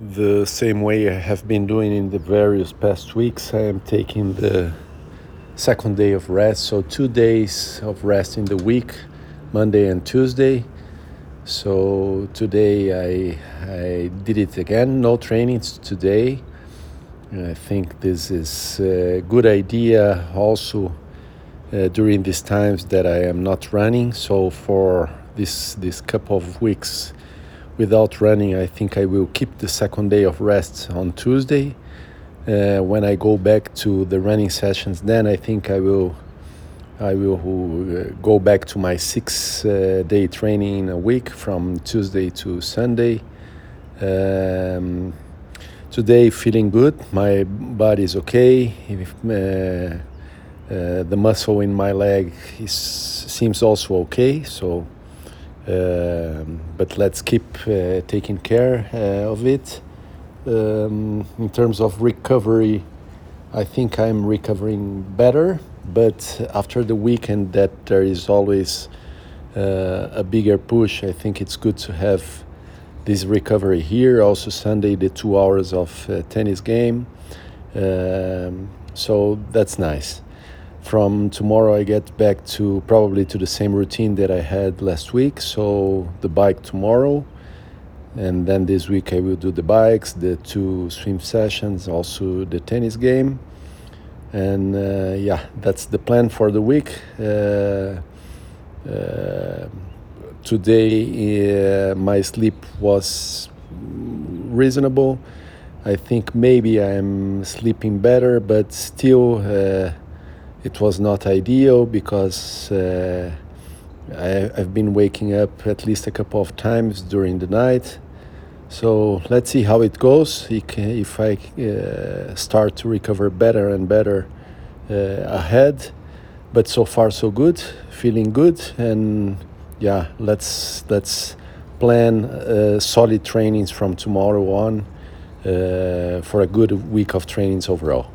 the same way I have been doing in the various past weeks. I am taking the second day of rest, so two days of rest in the week, Monday and Tuesday. So today I I did it again. No trainings today. And I think this is a good idea also uh, during these times that I am not running. So for this this couple of weeks without running, I think I will keep the second day of rest on Tuesday. Uh, when I go back to the running sessions, then I think I will I will uh, go back to my six uh, day training a week from Tuesday to Sunday. Um, today feeling good, my body is okay. If, uh, uh, the muscle in my leg is, seems also okay, so but let's keep uh, taking care uh, of it. Um, in terms of recovery, I think I'm recovering better, but after the weekend, that there is always uh, a bigger push. I think it's good to have this recovery here. Also, Sunday, the two hours of uh, tennis game. Um, so that's nice from tomorrow I get back to probably to the same routine that I had last week. So the bike tomorrow, and then this week I will do the bikes, the two swim sessions, also the tennis game, and uh, yeah, that's the plan for the week. Uh, uh, today uh, my sleep was reasonable. I think maybe I'm sleeping better, but still uh, it was not ideal because uh, I, have been waking up at least a couple of times during the night. So let's see how it goes. If I uh, start to recover better and better uh, ahead, but so far so good, feeling good, and yeah, let's let's plan uh, solid trainings from tomorrow on uh, for a good week of trainings overall.